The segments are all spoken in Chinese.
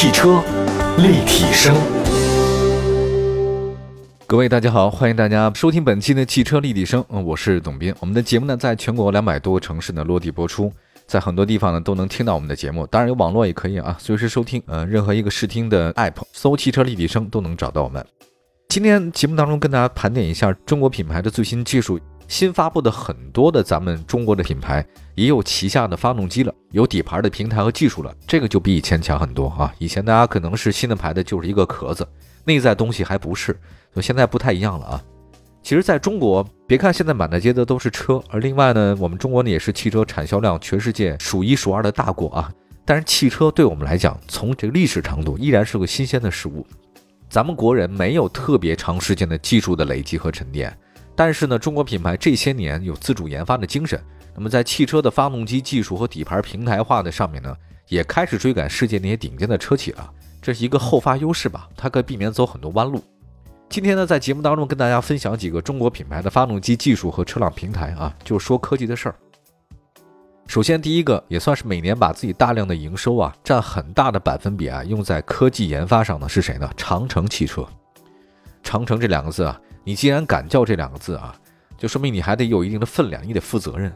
汽车立体声，各位大家好，欢迎大家收听本期的汽车立体声。嗯，我是董斌。我们的节目呢，在全国两百多个城市呢落地播出，在很多地方呢都能听到我们的节目。当然有网络也可以啊，随时收听。呃，任何一个视听的 app 搜“汽车立体声”都能找到我们。今天节目当中跟大家盘点一下中国品牌的最新技术。新发布的很多的咱们中国的品牌也有旗下的发动机了，有底盘的平台和技术了，这个就比以前强很多啊！以前大家可能是新的牌子就是一个壳子，内在东西还不是，所以现在不太一样了啊。其实，在中国，别看现在满大街的都是车，而另外呢，我们中国呢也是汽车产销量全世界数一数二的大国啊。但是汽车对我们来讲，从这个历史长度依然是个新鲜的事物，咱们国人没有特别长时间的技术的累积和沉淀。但是呢，中国品牌这些年有自主研发的精神，那么在汽车的发动机技术和底盘平台化的上面呢，也开始追赶世界那些顶尖的车企了。这是一个后发优势吧，它可以避免走很多弯路。今天呢，在节目当中跟大家分享几个中国品牌的发动机技术和车辆平台啊，就说科技的事儿。首先，第一个也算是每年把自己大量的营收啊，占很大的百分比啊，用在科技研发上的是谁呢？长城汽车。长城这两个字啊。你既然敢叫这两个字啊，就说明你还得有一定的分量，你得负责任。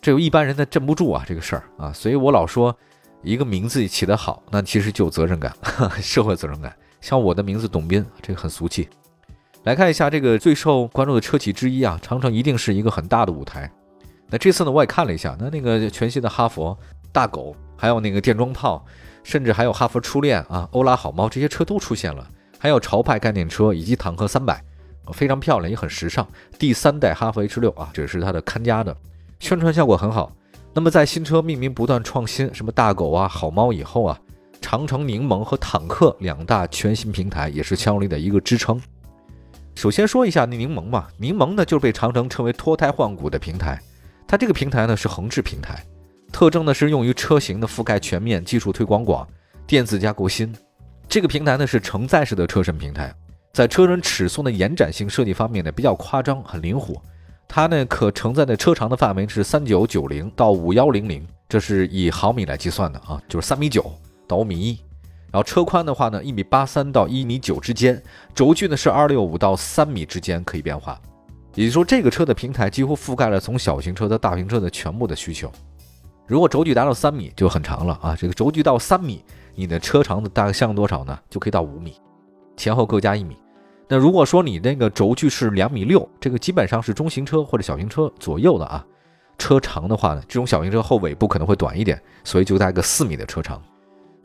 这有一般人他镇不住啊，这个事儿啊，所以我老说，一个名字起得好，那其实就有责任感，社会责任感。像我的名字董斌，这个很俗气。来看一下这个最受关注的车企之一啊，长城一定是一个很大的舞台。那这次呢，我也看了一下，那那个全新的哈佛大狗，还有那个电装炮，甚至还有哈佛初恋啊，欧拉好猫这些车都出现了，还有潮派概念车以及坦克三百。非常漂亮，也很时尚。第三代哈弗 H 六啊，这是它的看家的，宣传效果很好。那么在新车命名不断创新，什么大狗啊、好猫以后啊，长城柠檬和坦克两大全新平台也是强有力的一个支撑。首先说一下那柠檬嘛，柠檬呢就是被长城称为脱胎换骨的平台。它这个平台呢是横置平台，特征呢是用于车型的覆盖全面，技术推广广，电子架构新。这个平台呢是承载式的车身平台。在车身尺寸的延展性设计方面呢，比较夸张，很灵活。它呢可承载的车长的范围是三九九零到五幺零零，这是以毫米来计算的啊，就是三米九到五米一。然后车宽的话呢，一米八三到一米九之间，轴距呢是二六五到三米之间可以变化。也就是说，这个车的平台几乎覆盖了从小型车到大型车的全部的需求。如果轴距达到三米就很长了啊，这个轴距到三米，你的车长的大概像多少呢？就可以到五米，前后各加一米。那如果说你那个轴距是两米六，这个基本上是中型车或者小型车左右的啊。车长的话呢，这种小型车后尾部可能会短一点，所以就带个四米的车长。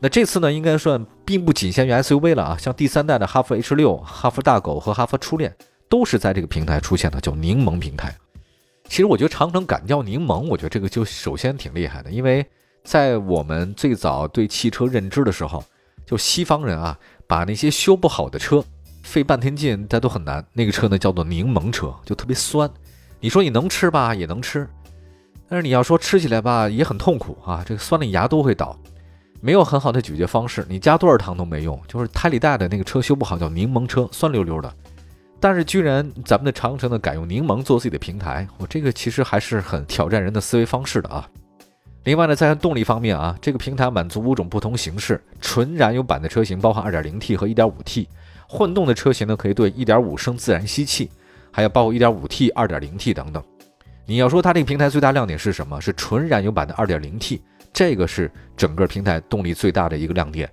那这次呢，应该算并不仅限于 SUV 了啊，像第三代的哈弗 H 六、哈弗大狗和哈弗初恋都是在这个平台出现的，叫柠檬平台。其实我觉得长城敢叫柠檬，我觉得这个就首先挺厉害的，因为在我们最早对汽车认知的时候，就西方人啊，把那些修不好的车。费半天劲，但都很难。那个车呢，叫做柠檬车，就特别酸。你说你能吃吧，也能吃，但是你要说吃起来吧，也很痛苦啊。这个酸的牙都会倒，没有很好的咀嚼方式。你加多少糖都没用。就是胎里带的那个车修不好，叫柠檬车，酸溜溜的。但是居然咱们的长城呢，改用柠檬做自己的平台，我这个其实还是很挑战人的思维方式的啊。另外呢，在动力方面啊，这个平台满足五种不同形式纯燃油版的车型，包含 2.0T 和 1.5T。混动的车型呢，可以对1.5升自然吸气，还有包括 1.5T、2.0T 等等。你要说它这个平台最大亮点是什么？是纯燃油版的 2.0T，这个是整个平台动力最大的一个亮点。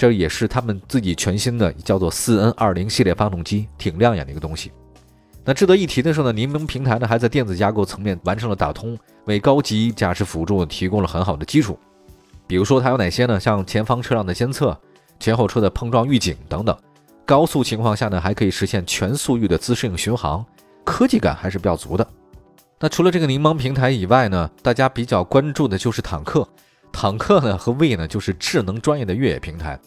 这也是他们自己全新的叫做 4N20 系列发动机，挺亮眼的一个东西。那值得一提的是呢，柠檬平台呢还在电子架构层面完成了打通，为高级驾驶辅助提供了很好的基础。比如说它有哪些呢？像前方车辆的监测、前后车的碰撞预警等等。高速情况下呢，还可以实现全速域的自适应巡航，科技感还是比较足的。那除了这个柠檬平台以外呢，大家比较关注的就是坦克。坦克呢和 V 呢就是智能专业的越野平台。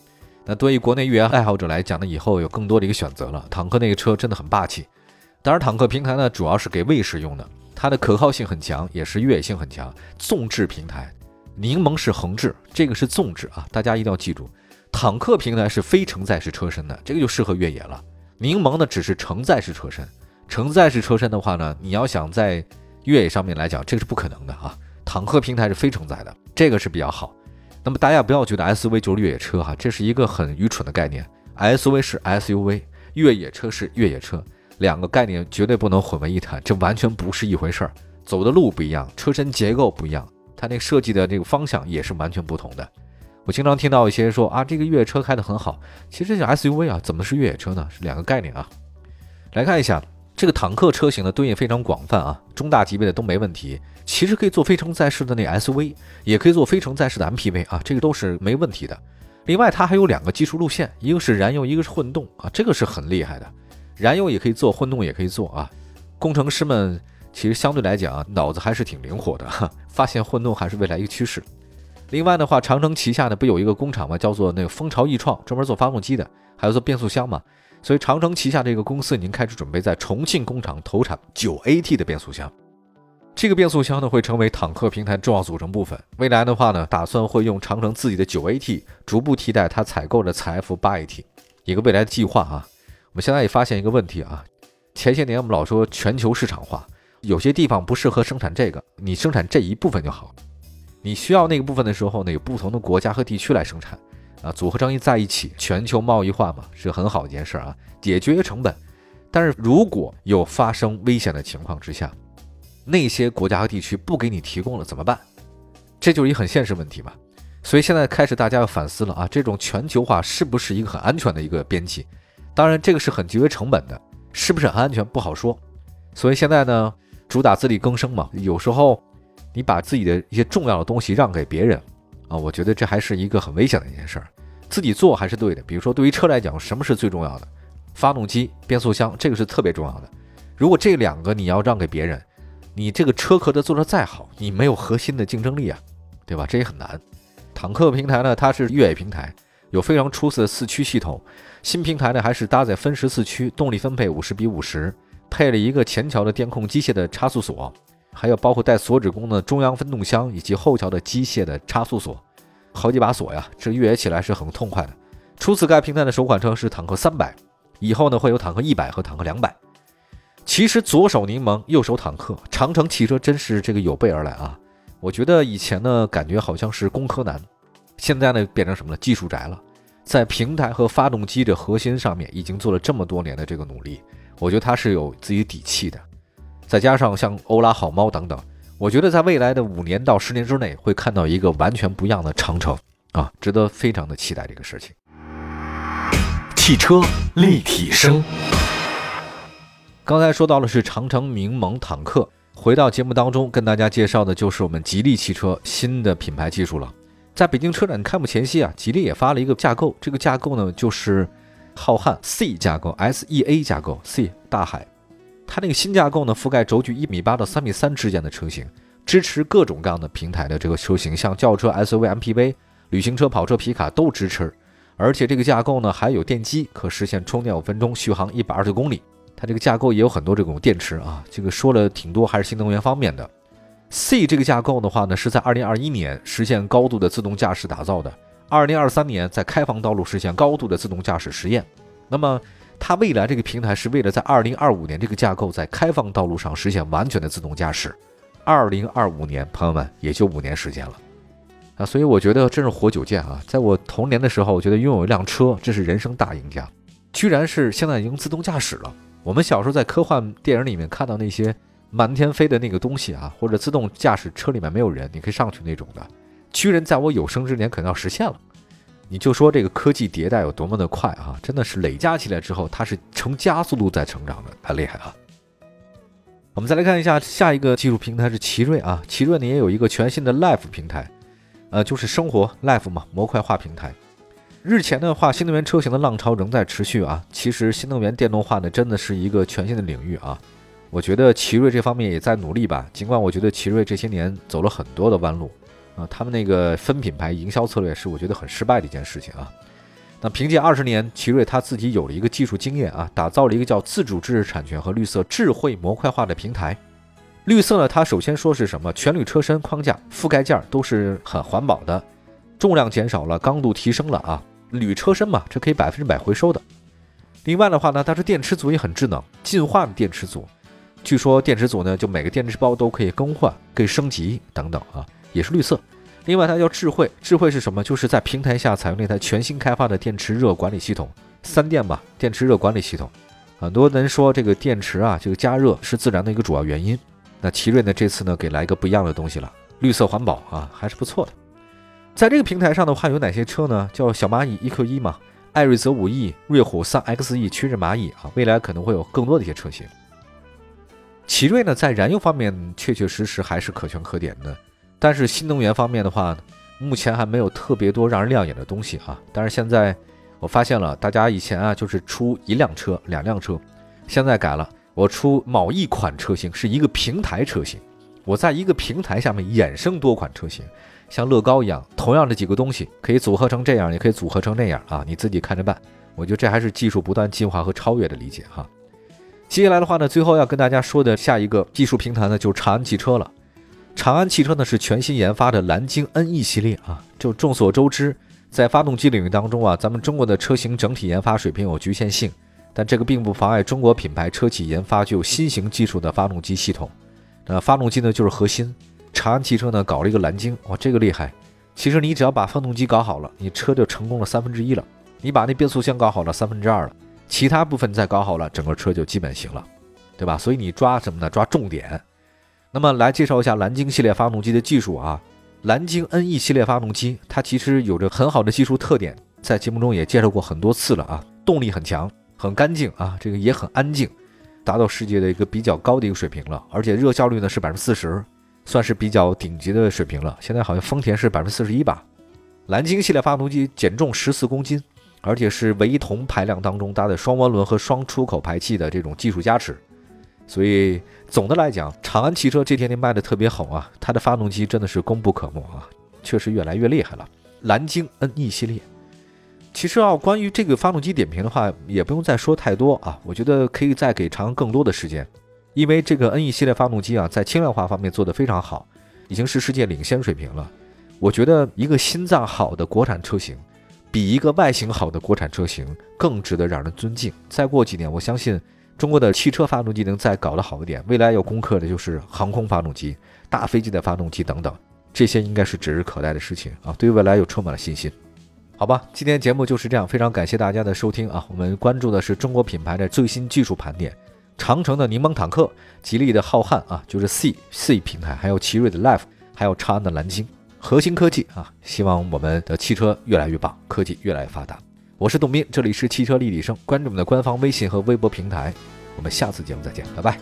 那对于国内越野爱好者来讲呢，以后有更多的一个选择了。坦克那个车真的很霸气。当然，坦克平台呢主要是给卫士用的，它的可靠性很强，也是越野性很强。纵置平台，柠檬是横置，这个是纵置啊，大家一定要记住。坦克平台是非承载式车身的，这个就适合越野了。柠檬呢只是承载式车身，承载式车身的话呢，你要想在越野上面来讲，这个是不可能的啊。坦克平台是非承载的，这个是比较好。那么大家不要觉得 SUV 就是越野车哈，这是一个很愚蠢的概念。SUV 是 SUV，越野车是越野车，两个概念绝对不能混为一谈，这完全不是一回事儿。走的路不一样，车身结构不一样，它那设计的这个方向也是完全不同的。我经常听到一些人说啊，这个越野车开得很好，其实这 SUV 啊，怎么是越野车呢？是两个概念啊。来看一下这个坦克车型的对应非常广泛啊，中大级别的都没问题。其实可以做非承载式的那 SUV，也可以做非承载式的 MPV 啊，这个都是没问题的。另外，它还有两个技术路线，一个是燃油，一个是混动啊，这个是很厉害的。燃油也可以做，混动也可以做啊。工程师们其实相对来讲，脑子还是挺灵活的，发现混动还是未来一个趋势。另外的话，长城旗下呢不有一个工厂嘛，叫做那个蜂巢易创，专门做发动机的，还有做变速箱嘛。所以长城旗下这个公司已经开始准备在重庆工厂投产九 AT 的变速箱。这个变速箱呢会成为坦克平台重要组成部分。未来的话呢，打算会用长城自己的九 AT 逐步替代它采购的采 F 八 AT，一个未来的计划啊。我们现在也发现一个问题啊，前些年我们老说全球市场化，有些地方不适合生产这个，你生产这一部分就好。你需要那个部分的时候呢，有不同的国家和地区来生产啊，组合成一在一起，全球贸易化嘛，是很好的一件事啊，解决成本。但是如果有发生危险的情况之下，那些国家和地区不给你提供了怎么办？这就是一很现实问题嘛。所以现在开始大家要反思了啊，这种全球化是不是一个很安全的一个边际？当然，这个是很节约成本的，是不是很安全不好说。所以现在呢，主打自力更生嘛。有时候你把自己的一些重要的东西让给别人啊，我觉得这还是一个很危险的一件事儿。自己做还是对的。比如说，对于车来讲，什么是最重要的？发动机、变速箱，这个是特别重要的。如果这两个你要让给别人，你这个车壳的做的再好，你没有核心的竞争力啊，对吧？这也很难。坦克平台呢，它是越野平台，有非常出色的四驱系统。新平台呢，还是搭载分时四驱，动力分配五十比五十，配了一个前桥的电控机械的差速锁，还有包括带锁止功能的中央分动箱以及后桥的机械的差速锁，好几把锁呀，这越野起来是很痛快的。初次该平台的首款车是坦克三百，以后呢会有坦克一百和坦克两百。其实左手柠檬，右手坦克，长城汽车真是这个有备而来啊！我觉得以前呢，感觉好像是工科男，现在呢变成什么了？技术宅了，在平台和发动机的核心上面已经做了这么多年的这个努力，我觉得他是有自己底气的。再加上像欧拉好猫等等，我觉得在未来的五年到十年之内会看到一个完全不一样的长城啊，值得非常的期待这个事情。汽车立体声。刚才说到的是长城名盟坦克，回到节目当中跟大家介绍的就是我们吉利汽车新的品牌技术了。在北京车展开幕前夕啊，吉利也发了一个架构，这个架构呢就是浩瀚 C 架构，S E A 架构，C 大海。它那个新架构呢，覆盖轴距一米八到三米三之间的车型，支持各种各样的平台的这个车型，像轿车、SUV、MPV、旅行车、跑车、皮卡都支持。而且这个架构呢还有电机，可实现充电五分钟，续航一百二十公里。它这个架构也有很多这种电池啊，这个说了挺多，还是新能源方面的。C 这个架构的话呢，是在二零二一年实现高度的自动驾驶打造的，二零二三年在开放道路实现高度的自动驾驶实验。那么它未来这个平台是为了在二零二五年这个架构在开放道路上实现完全的自动驾驶。二零二五年，朋友们也就五年时间了啊，所以我觉得真是活久见啊！在我童年的时候，我觉得拥有一辆车这是人生大赢家，居然是现在已经自动驾驶了。我们小时候在科幻电影里面看到那些满天飞的那个东西啊，或者自动驾驶车里面没有人，你可以上去那种的，居然在我有生之年可能要实现了。你就说这个科技迭代有多么的快啊，真的是累加起来之后，它是呈加速度在成长的，很厉害啊。我们再来看一下下一个技术平台是奇瑞啊，奇瑞呢也有一个全新的 Life 平台，呃，就是生活 Life 嘛，模块化平台。日前的话，新能源车型的浪潮仍在持续啊。其实新能源电动化呢，真的是一个全新的领域啊。我觉得奇瑞这方面也在努力吧。尽管我觉得奇瑞这些年走了很多的弯路啊，他们那个分品牌营销策略是我觉得很失败的一件事情啊。那凭借二十年，奇瑞他自己有了一个技术经验啊，打造了一个叫自主知识产权和绿色智慧模块化的平台。绿色呢，它首先说是什么？全铝车身框架、覆盖件都是很环保的，重量减少了，刚度提升了啊。铝车身嘛，这可以百分之百回收的。另外的话呢，它是电池组也很智能，进化的电池组。据说电池组呢，就每个电池包都可以更换、可以升级等等啊，也是绿色。另外它叫智慧，智慧是什么？就是在平台下采用那台全新开发的电池热管理系统，三电吧，电池热管理系统。很多人说这个电池啊，这个加热是自燃的一个主要原因。那奇瑞呢，这次呢给来一个不一样的东西了，绿色环保啊，还是不错的。在这个平台上的话，有哪些车呢？叫小蚂蚁 EQ 一嘛，艾瑞泽五 E、瑞虎三 XE、趋势蚂蚁啊，未来可能会有更多的一些车型。奇瑞呢，在燃油方面确确实实还是可圈可点的，但是新能源方面的话，目前还没有特别多让人亮眼的东西啊。但是现在我发现了，大家以前啊就是出一辆车、两辆车，现在改了，我出某一款车型是一个平台车型，我在一个平台下面衍生多款车型，像乐高一样，同样的几个东西可以组合成这样，也可以组合成那样啊，你自己看着办。我觉得这还是技术不断进化和超越的理解哈。接下来的话呢，最后要跟大家说的下一个技术平台呢，就是长安汽车了。长安汽车呢是全新研发的蓝鲸 NE 系列啊。就众所周知，在发动机领域当中啊，咱们中国的车型整体研发水平有局限性，但这个并不妨碍中国品牌车企研发具有新型技术的发动机系统。那发动机呢就是核心。长安汽车呢搞了一个蓝鲸，哇，这个厉害。其实你只要把发动机搞好了，你车就成功了三分之一了。你把那变速箱搞好了，三分之二了。其他部分再搞好了，整个车就基本行了，对吧？所以你抓什么呢？抓重点。那么来介绍一下蓝鲸系列发动机的技术啊。蓝鲸 NE 系列发动机，它其实有着很好的技术特点，在节目中也介绍过很多次了啊。动力很强，很干净啊，这个也很安静，达到世界的一个比较高的一个水平了。而且热效率呢是百分之四十，算是比较顶级的水平了。现在好像丰田是百分之四十一吧。蓝鲸系列发动机减重十四公斤。而且是唯一同排量当中搭载双涡轮和双出口排气的这种技术加持，所以总的来讲，长安汽车这天天卖的特别好啊，它的发动机真的是功不可没啊，确实越来越厉害了。蓝鲸 NE 系列，其实啊，关于这个发动机点评的话，也不用再说太多啊，我觉得可以再给长安更多的时间，因为这个 NE 系列发动机啊，在轻量化方面做得非常好，已经是世界领先水平了。我觉得一个心脏好的国产车型。比一个外形好的国产车型更值得让人尊敬。再过几年，我相信中国的汽车发动机能再搞得好一点，未来要攻克的就是航空发动机、大飞机的发动机等等，这些应该是指日可待的事情啊！对未来又充满了信心。好吧，今天节目就是这样，非常感谢大家的收听啊！我们关注的是中国品牌的最新技术盘点，长城的柠檬坦克、吉利的浩瀚啊，就是 C C 平台，还有奇瑞的 Life，还有长安的蓝鲸。核心科技啊，希望我们的汽车越来越棒，科技越来越发达。我是董斌，这里是汽车立体声，关注我们的官方微信和微博平台。我们下次节目再见，拜拜。